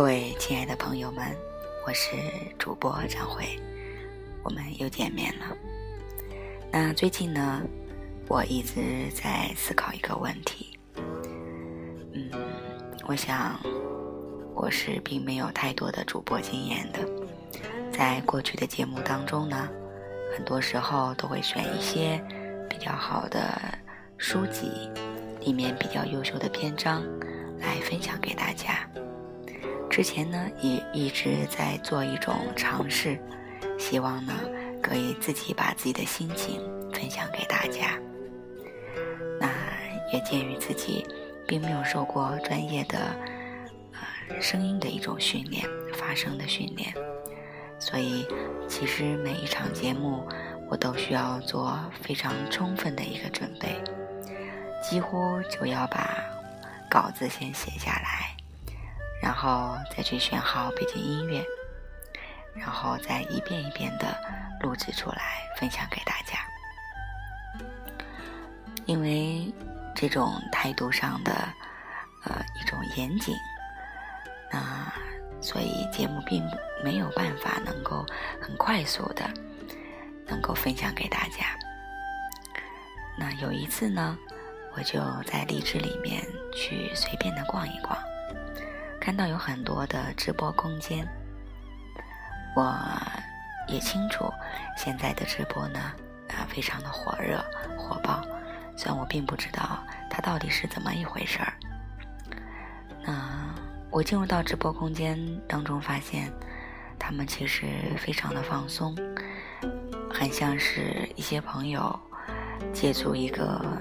各位亲爱的朋友们，我是主播张慧，我们又见面了。那最近呢，我一直在思考一个问题。嗯，我想我是并没有太多的主播经验的，在过去的节目当中呢，很多时候都会选一些比较好的书籍，里面比较优秀的篇章来分享给大家。之前呢，也一直在做一种尝试，希望呢可以自己把自己的心情分享给大家。那也鉴于自己并没有受过专业的呃声音的一种训练，发声的训练，所以其实每一场节目我都需要做非常充分的一个准备，几乎就要把稿子先写下来。然后再去选好背景音乐，然后再一遍一遍的录制出来，分享给大家。因为这种态度上的呃一种严谨，那所以节目并没有办法能够很快速的能够分享给大家。那有一次呢，我就在荔枝里面去随便的逛一逛。看到有很多的直播空间，我也清楚现在的直播呢，啊，非常的火热火爆。虽然我并不知道它到底是怎么一回事儿。那我进入到直播空间当中，发现他们其实非常的放松，很像是一些朋友借助一个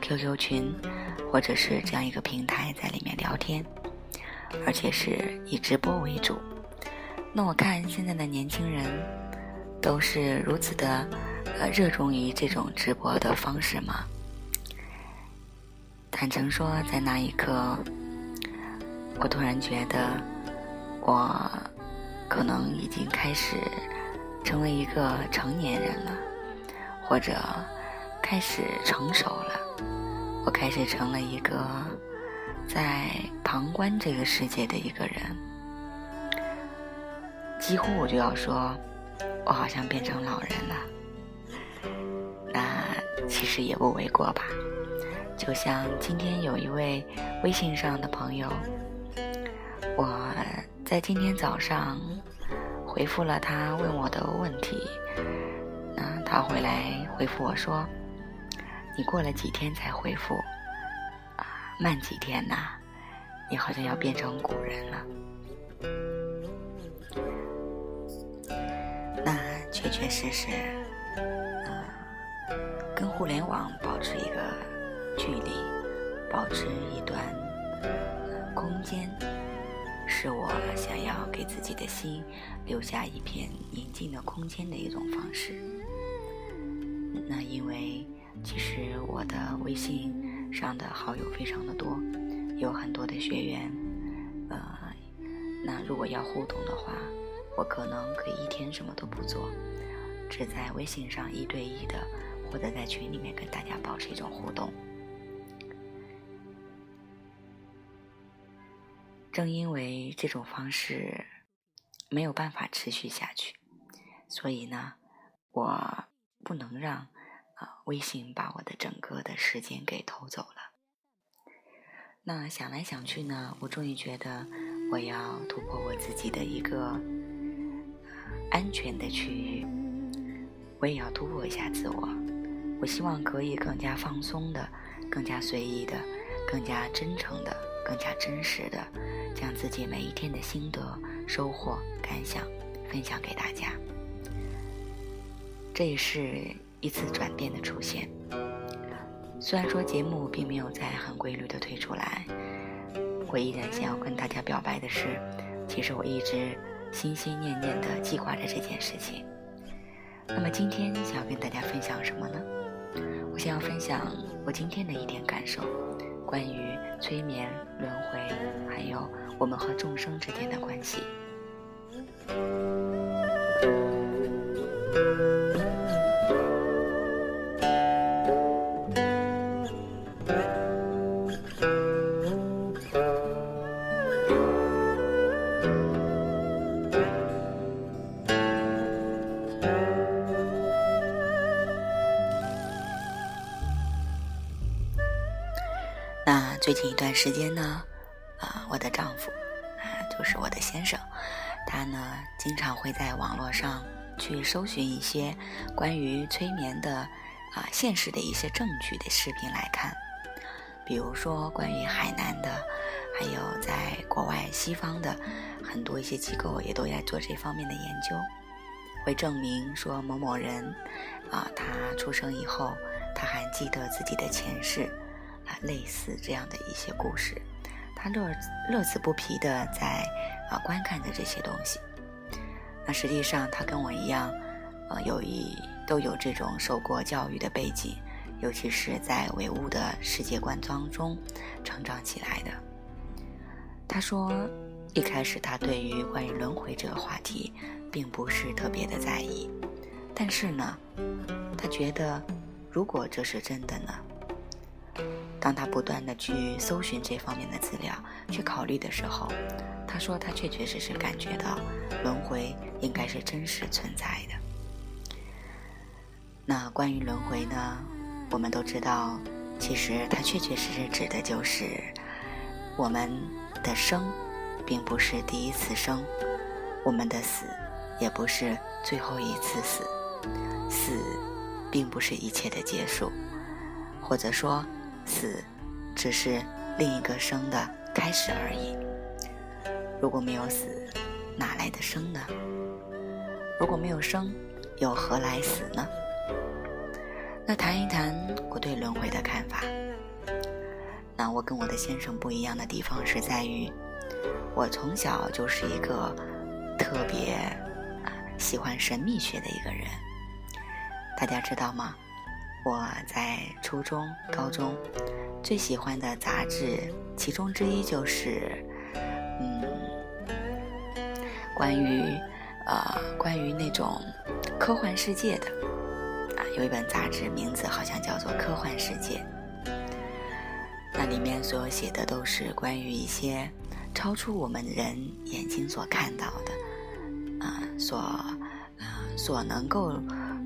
QQ 群或者是这样一个平台在里面聊天。而且是以直播为主。那我看现在的年轻人都是如此的呃热衷于这种直播的方式吗？坦诚说，在那一刻，我突然觉得我可能已经开始成为一个成年人了，或者开始成熟了。我开始成了一个。在旁观这个世界的一个人，几乎我就要说，我好像变成老人了。那其实也不为过吧。就像今天有一位微信上的朋友，我在今天早上回复了他问我的问题，那他回来回复我说，你过了几天才回复。慢几天呐，你好像要变成古人了。那确确实实，嗯，跟互联网保持一个距离，保持一段空间，是我想要给自己的心留下一片宁静的空间的一种方式。那因为其实我的微信。上的好友非常的多，有很多的学员，呃，那如果要互动的话，我可能可以一天什么都不做，只在微信上一对一的，或者在群里面跟大家保持一种互动。正因为这种方式没有办法持续下去，所以呢，我不能让。啊，微信把我的整个的时间给偷走了。那想来想去呢，我终于觉得我要突破我自己的一个安全的区域，我也要突破一下自我。我希望可以更加放松的、更加随意的、更加真诚的、更加真实的，将自己每一天的心得、收获、感想分享给大家。这也是。一次转变的出现，虽然说节目并没有在很规律的推出来，我依然想要跟大家表白的是，其实我一直心心念念的记挂着这件事情。那么今天想要跟大家分享什么呢？我想要分享我今天的一点感受，关于催眠、轮回，还有我们和众生之间的关系。最近一段时间呢，啊，我的丈夫，啊，就是我的先生，他呢，经常会在网络上去搜寻一些关于催眠的啊现实的一些证据的视频来看，比如说关于海南的，还有在国外西方的很多一些机构也都在做这方面的研究，会证明说某某人，啊，他出生以后，他还记得自己的前世。啊，类似这样的一些故事，他乐乐此不疲的在啊观看着这些东西。那实际上他跟我一样，呃，有一都有这种受过教育的背景，尤其是在唯物的世界观当中成长起来的。他说，一开始他对于关于轮回这个话题并不是特别的在意，但是呢，他觉得如果这是真的呢？当他不断的去搜寻这方面的资料，去考虑的时候，他说他确确实实感觉到轮回应该是真实存在的。那关于轮回呢，我们都知道，其实它确确实实指的就是我们的生，并不是第一次生；我们的死，也不是最后一次死。死，并不是一切的结束，或者说。死，只是另一个生的开始而已。如果没有死，哪来的生呢？如果没有生，又何来死呢？那谈一谈我对轮回的看法。那我跟我的先生不一样的地方是在于，我从小就是一个特别喜欢神秘学的一个人。大家知道吗？我在初中、高中最喜欢的杂志，其中之一就是，嗯，关于呃关于那种科幻世界的啊，有一本杂志名字好像叫做《科幻世界》，那里面所写的都是关于一些超出我们人眼睛所看到的啊，所啊所能够。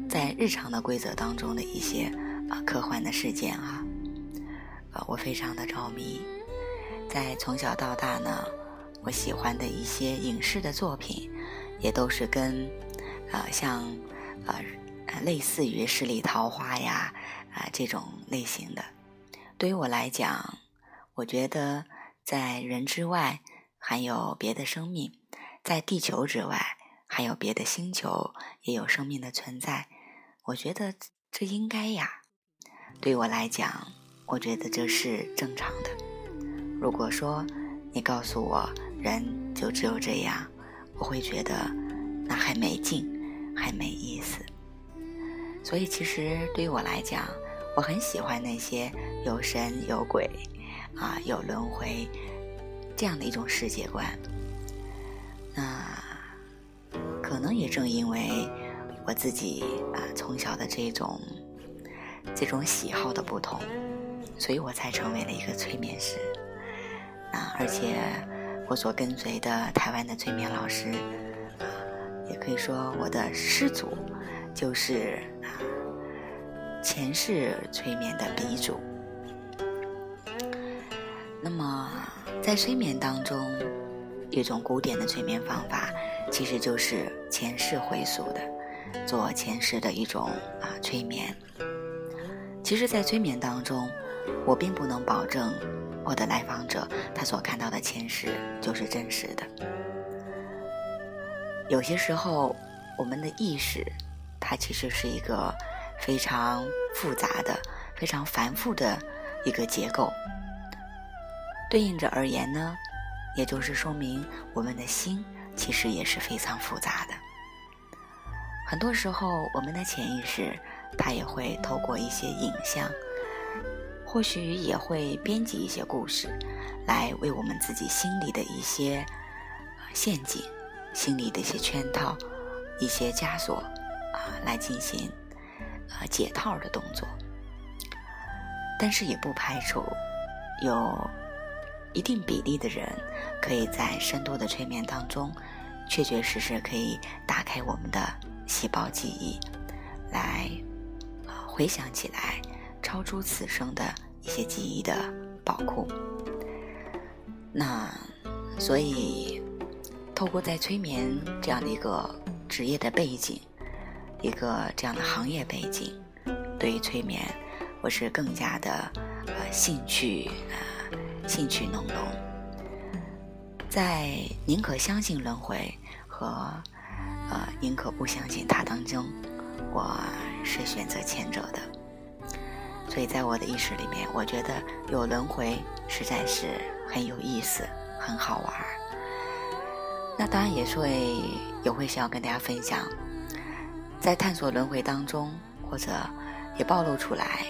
在日常的规则当中的一些啊科幻的事件啊，呃，我非常的着迷。在从小到大呢，我喜欢的一些影视的作品，也都是跟啊像啊类似于十里桃花呀啊这种类型的。对于我来讲，我觉得在人之外还有别的生命，在地球之外还有别的星球也有生命的存在。我觉得这应该呀，对我来讲，我觉得这是正常的。如果说你告诉我人就只有这样，我会觉得那还没劲，还没意思。所以其实对于我来讲，我很喜欢那些有神有鬼啊，有轮回这样的一种世界观。那可能也正因为。我自己啊，从小的这种这种喜好的不同，所以我才成为了一个催眠师。啊，而且我所跟随的台湾的催眠老师，啊，也可以说我的师祖就是啊前世催眠的鼻祖。那么在催眠当中，一种古典的催眠方法，其实就是前世回溯的。做前世的一种啊催眠。其实，在催眠当中，我并不能保证我的来访者他所看到的前世就是真实的。有些时候，我们的意识它其实是一个非常复杂的、非常繁复的一个结构。对应着而言呢，也就是说明我们的心其实也是非常复杂的。很多时候，我们的潜意识，它也会透过一些影像，或许也会编辑一些故事，来为我们自己心里的一些陷阱、心里的一些圈套、一些枷锁啊，来进行啊解套的动作。但是也不排除有一定比例的人，可以在深度的催眠当中，确确实实可以打开我们的细胞记忆，来回想起来超出此生的一些记忆的宝库。那所以，透过在催眠这样的一个职业的背景，一个这样的行业背景，对于催眠，我是更加的呃兴趣啊。兴趣浓浓，在宁可相信轮回和呃宁可不相信它当中，我是选择前者的。所以在我的意识里面，我觉得有轮回实在是很有意思，很好玩儿。那当然也是会也会想要跟大家分享，在探索轮回当中，或者也暴露出来。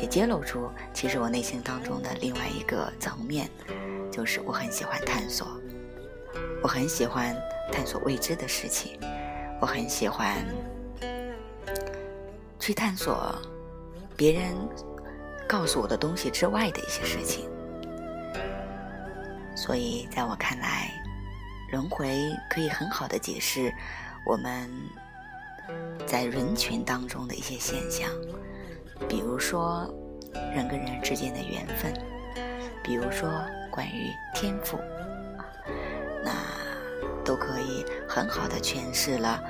也揭露出，其实我内心当中的另外一个层面，就是我很喜欢探索，我很喜欢探索未知的事情，我很喜欢去探索别人告诉我的东西之外的一些事情。所以，在我看来，轮回可以很好的解释我们在人群当中的一些现象。比如说，人跟人之间的缘分；比如说，关于天赋，都可以很好的诠释了。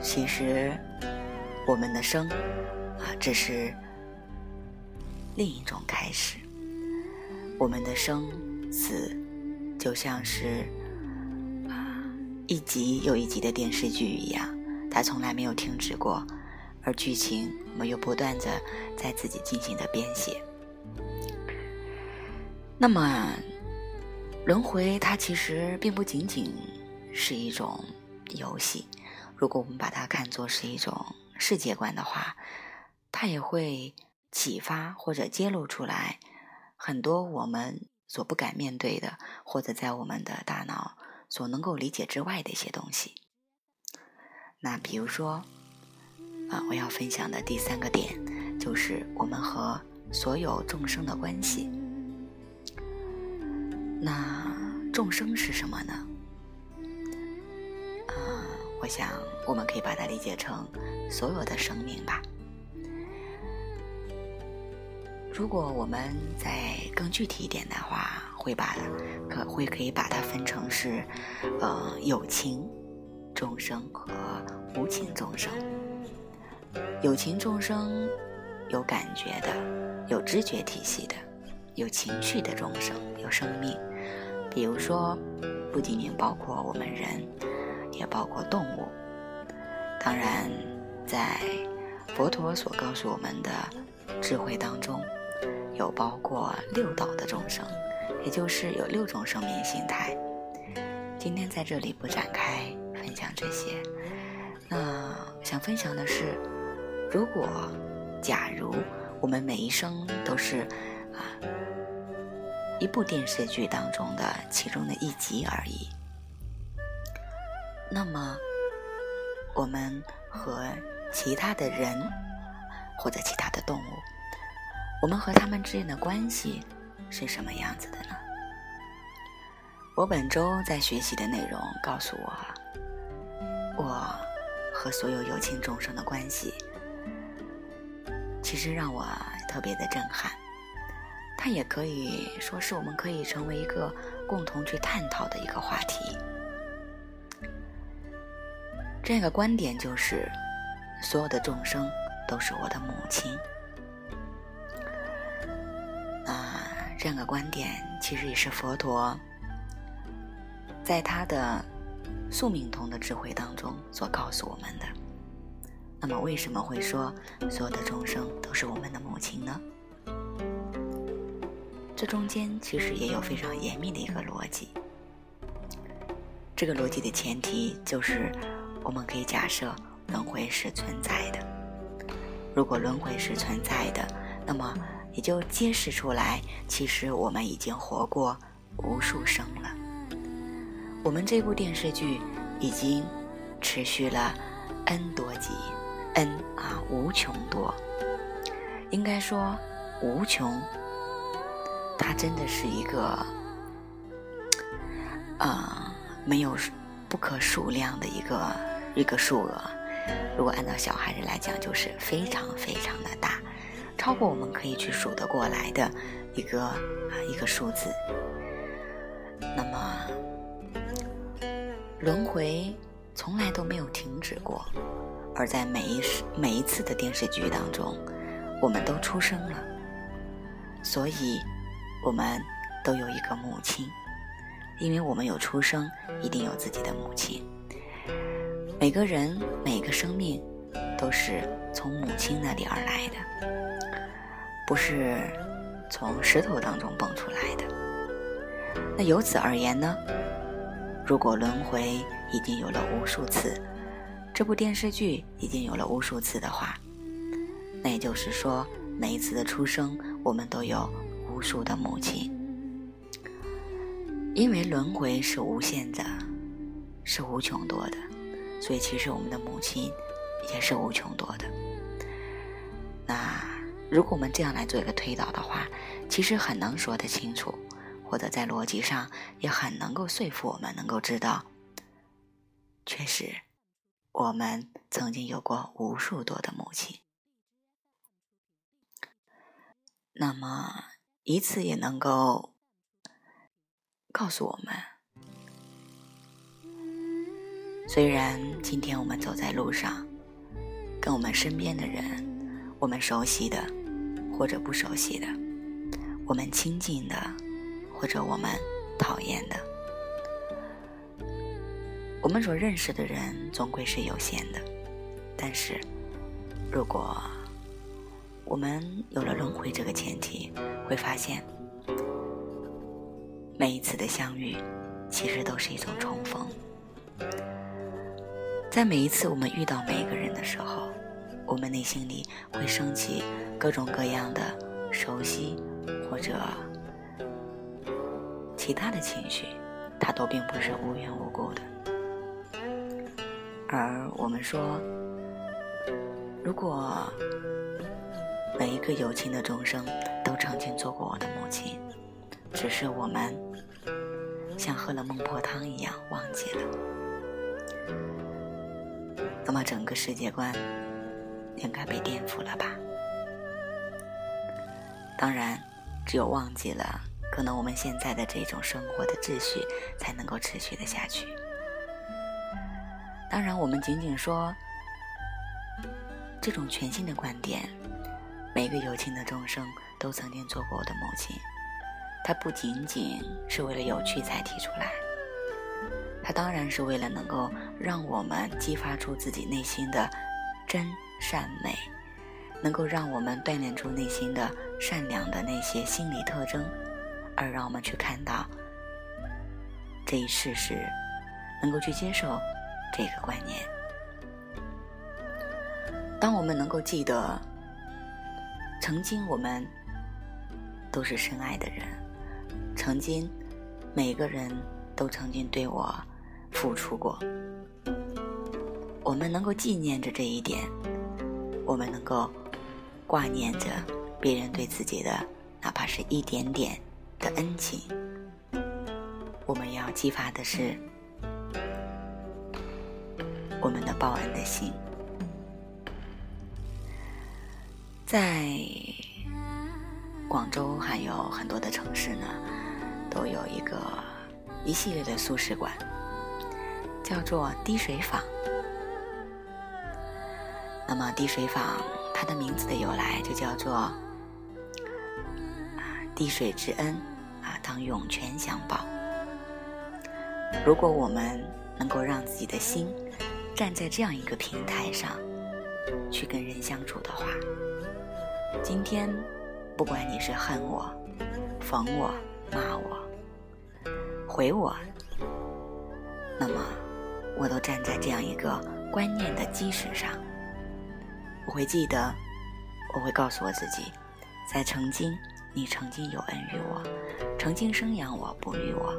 其实，我们的生啊，这是另一种开始。我们的生死，就像是一集又一集的电视剧一样，它从来没有停止过。而剧情，我们又不断的在自己进行的编写。那么，轮回它其实并不仅仅是一种游戏。如果我们把它看作是一种世界观的话，它也会启发或者揭露出来很多我们所不敢面对的，或者在我们的大脑所能够理解之外的一些东西。那比如说。啊，我要分享的第三个点，就是我们和所有众生的关系。那众生是什么呢？我想我们可以把它理解成所有的生命吧。如果我们再更具体一点的话，会把可会可以把它分成是，呃，有情众生和无情众生。有情众生，有感觉的，有知觉体系的，有情绪的众生，有生命。比如说，不仅仅包括我们人，也包括动物。当然，在佛陀所告诉我们的智慧当中，有包括六道的众生，也就是有六种生命形态。今天在这里不展开分享这些，那想分享的是。如果，假如我们每一生都是啊一部电视剧当中的其中的一集而已，那么我们和其他的人或者其他的动物，我们和他们之间的关系是什么样子的呢？我本周在学习的内容告诉我，我和所有有情众生的关系。其实让我特别的震撼，它也可以说是我们可以成为一个共同去探讨的一个话题。这个观点就是，所有的众生都是我的母亲。啊，这样的观点其实也是佛陀在他的宿命通的智慧当中所告诉我们的。那么为什么会说所有的众生都是我们的母亲呢？这中间其实也有非常严密的一个逻辑。这个逻辑的前提就是，我们可以假设轮回是存在的。如果轮回是存在的，那么也就揭示出来，其实我们已经活过无数生了。我们这部电视剧已经持续了 N 多集。n 啊，无穷多，应该说无穷。它真的是一个，呃，没有不可数量的一个一个数额。如果按照小孩子来讲，就是非常非常的大，超过我们可以去数得过来的一个啊一个数字。那么，轮回从来都没有停止过，而在每一时每一次的电视剧当中，我们都出生了，所以我们都有一个母亲，因为我们有出生，一定有自己的母亲。每个人每个生命都是从母亲那里而来的，不是从石头当中蹦出来的。那由此而言呢？如果轮回已经有了无数次，这部电视剧已经有了无数次的话，那也就是说，每一次的出生，我们都有无数的母亲，因为轮回是无限的，是无穷多的。所以，其实我们的母亲也是无穷多的。那如果我们这样来做一个推导的话，其实很能说得清楚，或者在逻辑上也很能够说服我们，能够知道，确实我们曾经有过无数多的母亲。那么，以此也能够告诉我们。虽然今天我们走在路上，跟我们身边的人，我们熟悉的或者不熟悉的，我们亲近的或者我们讨厌的，我们所认识的人总归是有限的。但是，如果我们有了轮回这个前提，会发现每一次的相遇，其实都是一种重逢。在每一次我们遇到每一个人的时候，我们内心里会升起各种各样的熟悉或者其他的情绪，它都并不是无缘无故的。而我们说，如果每一个有情的众生都曾经做过我的母亲，只是我们像喝了孟婆汤一样忘记了。那么整个世界观应该被颠覆了吧？当然，只有忘记了，可能我们现在的这种生活的秩序才能够持续的下去。当然，我们仅仅说这种全新的观点，每个有情的众生都曾经做过我的母亲，它不仅仅是为了有趣才提出来。它当然是为了能够让我们激发出自己内心的真善美，能够让我们锻炼出内心的善良的那些心理特征，而让我们去看到这一事实，能够去接受这个观念。当我们能够记得，曾经我们都是深爱的人，曾经每个人都曾经对我。付出过，我们能够纪念着这一点，我们能够挂念着别人对自己的哪怕是一点点的恩情。我们要激发的是我们的报恩的心。在广州还有很多的城市呢，都有一个一系列的素食馆。叫做滴水坊。那么滴水坊它的名字的由来就叫做啊滴水之恩啊当涌泉相报。如果我们能够让自己的心站在这样一个平台上去跟人相处的话，今天不管你是恨我、讽我、骂我、回我，那么。我都站在这样一个观念的基石上，我会记得，我会告诉我自己，在曾经，你曾经有恩于我，曾经生养我，哺育我，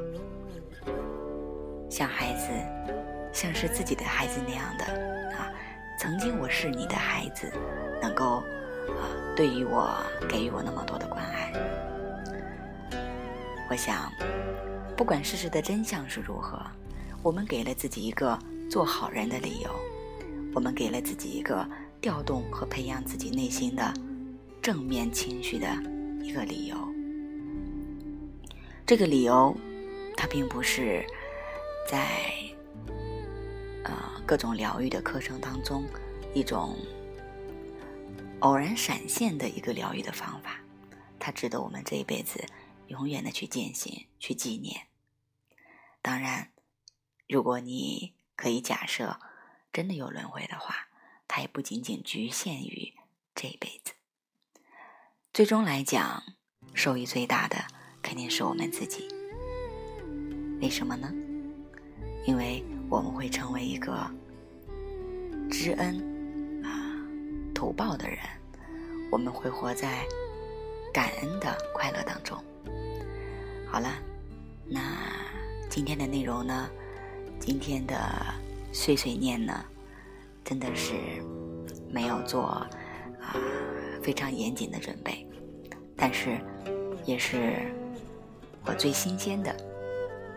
像孩子，像是自己的孩子那样的啊，曾经我是你的孩子，能够啊，对于我给予我那么多的关爱，我想，不管事实的真相是如何，我们给了自己一个做好人的理由，我们给了自己一个调动和培养自己内心的正面情绪的一个理由。这个理由，它并不是在呃各种疗愈的课程当中一种偶然闪现的一个疗愈的方法，它值得我们这一辈子。永远的去践行，去纪念。当然，如果你可以假设真的有轮回的话，它也不仅仅局限于这一辈子。最终来讲，受益最大的肯定是我们自己。为什么呢？因为我们会成为一个知恩啊、图报的人，我们会活在感恩的快乐当中。好了，那今天的内容呢？今天的碎碎念呢，真的是没有做啊非常严谨的准备，但是也是我最新鲜的，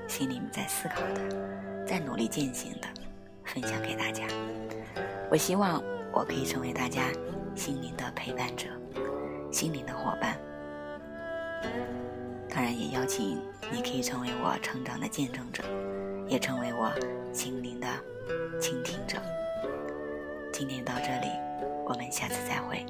心里面在思考的，在努力践行的，分享给大家。我希望我可以成为大家心灵的陪伴者，心灵的伙伴。当然，也邀请你可以成为我成长的见证者，也成为我心灵的倾听者。今天到这里，我们下次再会。